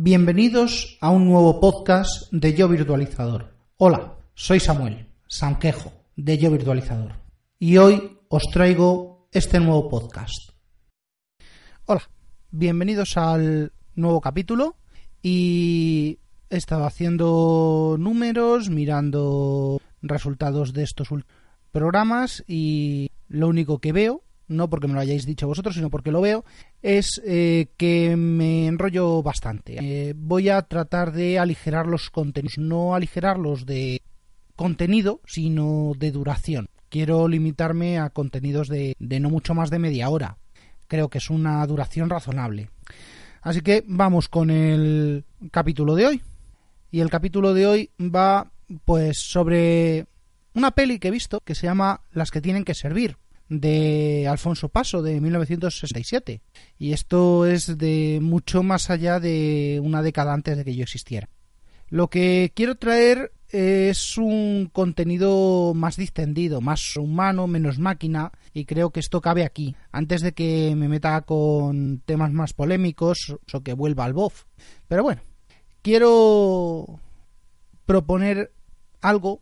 Bienvenidos a un nuevo podcast de Yo Virtualizador. Hola, soy Samuel Sanquejo de Yo Virtualizador y hoy os traigo este nuevo podcast. Hola, bienvenidos al nuevo capítulo y he estado haciendo números, mirando resultados de estos programas y lo único que veo no porque me lo hayáis dicho vosotros, sino porque lo veo, es eh, que me enrollo bastante. Eh, voy a tratar de aligerar los contenidos, no aligerarlos de contenido, sino de duración. Quiero limitarme a contenidos de, de no mucho más de media hora. Creo que es una duración razonable. Así que vamos con el capítulo de hoy. Y el capítulo de hoy va pues sobre una peli que he visto que se llama Las que tienen que servir de Alfonso Paso de 1967 y esto es de mucho más allá de una década antes de que yo existiera. Lo que quiero traer es un contenido más distendido, más humano, menos máquina y creo que esto cabe aquí, antes de que me meta con temas más polémicos o que vuelva al BOF. Pero bueno, quiero proponer algo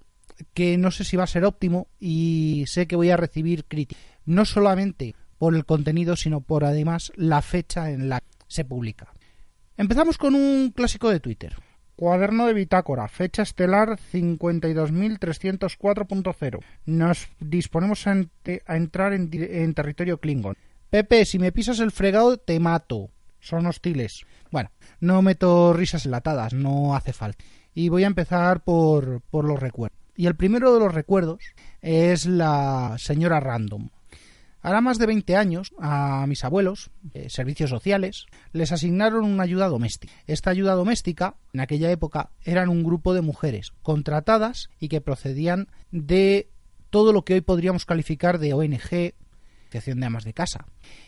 que no sé si va a ser óptimo y sé que voy a recibir críticas, no solamente por el contenido, sino por además la fecha en la que se publica. Empezamos con un clásico de Twitter. Cuaderno de bitácora, fecha estelar 52.304.0. Nos disponemos a, entrar en, en territorio Klingon. Pepe, si me pisas el fregado, te mato. Son hostiles. Bueno, no meto risas enlatadas, no hace falta. Y voy a empezar por, por los recuerdos. Y el primero de los recuerdos es la señora Random. Ahora más de 20 años, a mis abuelos, eh, servicios sociales, les asignaron una ayuda doméstica. Esta ayuda doméstica, en aquella época, eran un grupo de mujeres contratadas y que procedían de todo lo que hoy podríamos calificar de ONG, Asociación de Amas de Casa.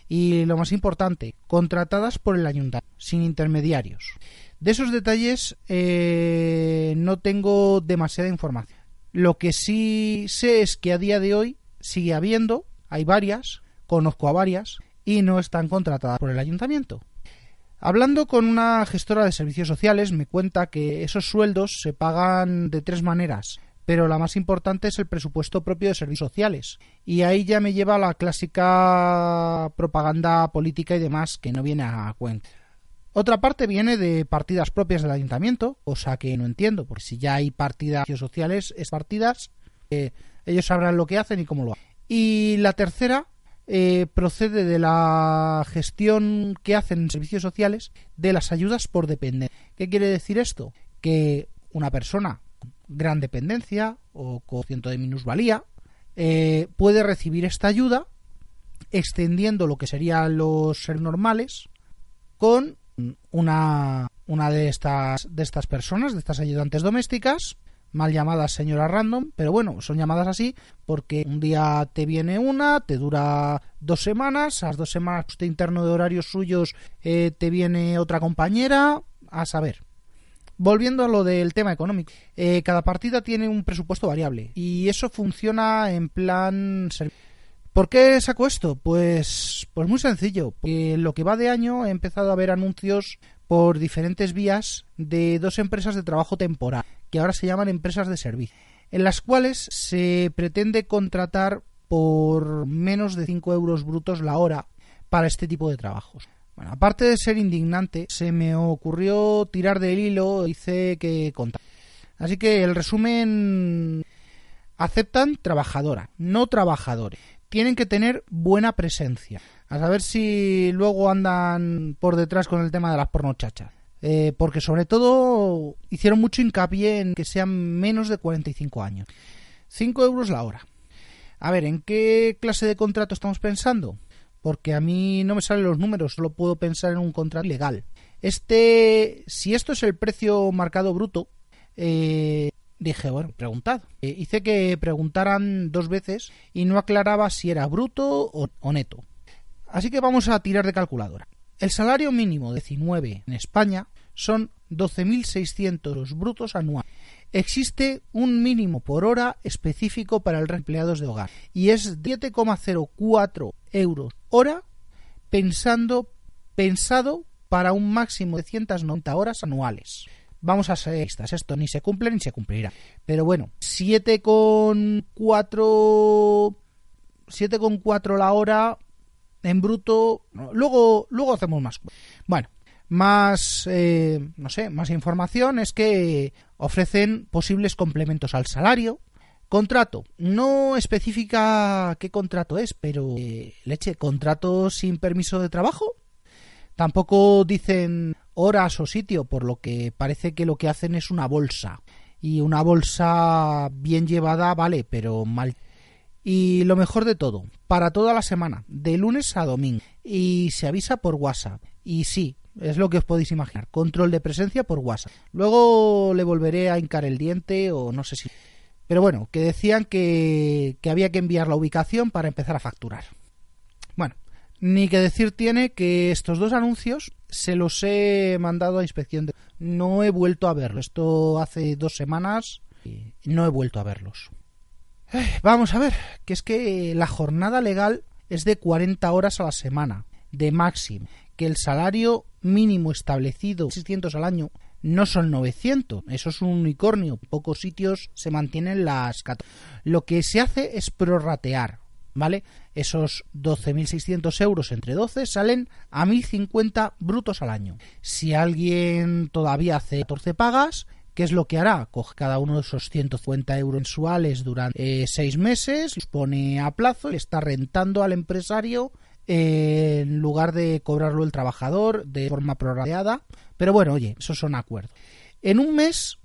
Y lo más importante, contratadas por el ayuntamiento, sin intermediarios. De esos detalles eh, no tengo demasiada información. Lo que sí sé es que a día de hoy sigue habiendo, hay varias, conozco a varias, y no están contratadas por el ayuntamiento. Hablando con una gestora de servicios sociales, me cuenta que esos sueldos se pagan de tres maneras, pero la más importante es el presupuesto propio de servicios sociales. Y ahí ya me lleva la clásica propaganda política y demás que no viene a cuenta. Otra parte viene de partidas propias del ayuntamiento, cosa que no entiendo, porque si ya hay partidas sociales, es partidas, eh, ellos sabrán lo que hacen y cómo lo hacen. Y la tercera eh, procede de la gestión que hacen en servicios sociales de las ayudas por dependencia. ¿Qué quiere decir esto? Que una persona gran dependencia o con ciento de minusvalía eh, puede recibir esta ayuda extendiendo lo que serían los ser normales con una, una de, estas, de estas personas, de estas ayudantes domésticas, mal llamadas señora random, pero bueno, son llamadas así porque un día te viene una, te dura dos semanas, a las dos semanas de interno de horarios suyos eh, te viene otra compañera, a saber. Volviendo a lo del tema económico, eh, cada partida tiene un presupuesto variable y eso funciona en plan ¿Por qué saco esto? Pues, pues muy sencillo. Lo que va de año he empezado a ver anuncios por diferentes vías de dos empresas de trabajo temporal, que ahora se llaman empresas de servicio, en las cuales se pretende contratar por menos de 5 euros brutos la hora para este tipo de trabajos. Bueno, aparte de ser indignante, se me ocurrió tirar del hilo, hice que contar. Así que el resumen aceptan trabajadora, no trabajadores tienen que tener buena presencia. A saber si luego andan por detrás con el tema de las pornochachas. Eh, porque sobre todo hicieron mucho hincapié en que sean menos de 45 años. 5 euros la hora. A ver, ¿en qué clase de contrato estamos pensando? Porque a mí no me salen los números, solo puedo pensar en un contrato legal. Este, si esto es el precio marcado bruto, eh, dije, bueno, preguntad. Eh, hice que preguntaran dos veces y no aclaraba si era bruto o, neto. Así que vamos a tirar de calculadora. El salario mínimo de 19 en España son 12.600 brutos anuales. Existe un mínimo por hora específico para los empleados de hogar y es 7,04 euros hora pensando, pensado para un máximo de 190 horas anuales. Vamos a ser estas, esto ni se cumple ni se cumplirá. Pero bueno, 7,4 7,4 la hora en bruto. Luego, luego hacemos más. Bueno, más, eh, no sé, más información es que ofrecen posibles complementos al salario. Contrato. No especifica qué contrato es, pero eh, leche, contrato sin permiso de trabajo. Tampoco dicen horas o sitio, por lo que parece que lo que hacen es una bolsa. Y una bolsa bien llevada, vale, pero mal. Y lo mejor de todo, para toda la semana, de lunes a domingo. Y se avisa por WhatsApp. Y sí, es lo que os podéis imaginar. Control de presencia por WhatsApp. Luego le volveré a hincar el diente o no sé si... Pero bueno, que decían que, que había que enviar la ubicación para empezar a facturar. Ni que decir tiene que estos dos anuncios se los he mandado a inspección. De... No he vuelto a verlos. Esto hace dos semanas y no he vuelto a verlos. Vamos a ver, que es que la jornada legal es de 40 horas a la semana, de máximo, que el salario mínimo establecido 600 al año no son 900, eso es un unicornio, pocos sitios se mantienen las Lo que se hace es prorratear, ¿vale? Esos 12.600 euros entre 12 salen a 1.050 brutos al año. Si alguien todavía hace 14 pagas, ¿Qué es lo que hará? Coge cada uno de esos 150 euros mensuales durante 6 eh, meses, los pone a plazo y le está rentando al empresario eh, en lugar de cobrarlo el trabajador de forma prorrateada. Pero bueno, oye, esos son acuerdos. En un mes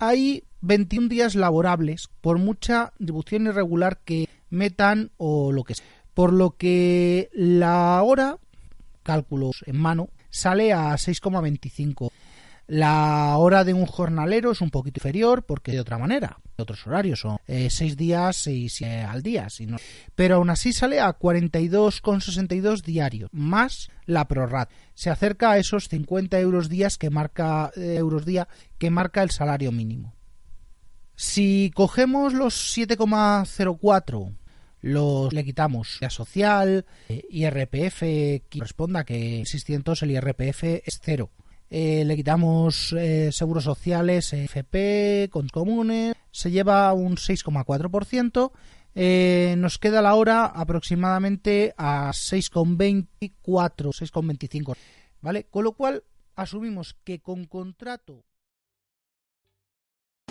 hay 21 días laborables por mucha distribución irregular que metan o lo que sea. Por lo que la hora, cálculos en mano, sale a 6,25. La hora de un jornalero es un poquito inferior porque de otra manera, otros horarios son eh, seis días seis al día, pero aún así sale a 42,62 diarios más la prorrat. Se acerca a esos 50 euros días que marca eh, euros día que marca el salario mínimo. Si cogemos los 7,04 los le quitamos la social, eh, IRPF que corresponda que 600 el IRPF es cero. Eh, le quitamos eh, seguros sociales, FP, con comunes, se lleva un 6,4%. Eh, nos queda la hora aproximadamente a 6,24, 6,25, ¿vale? Con lo cual asumimos que con contrato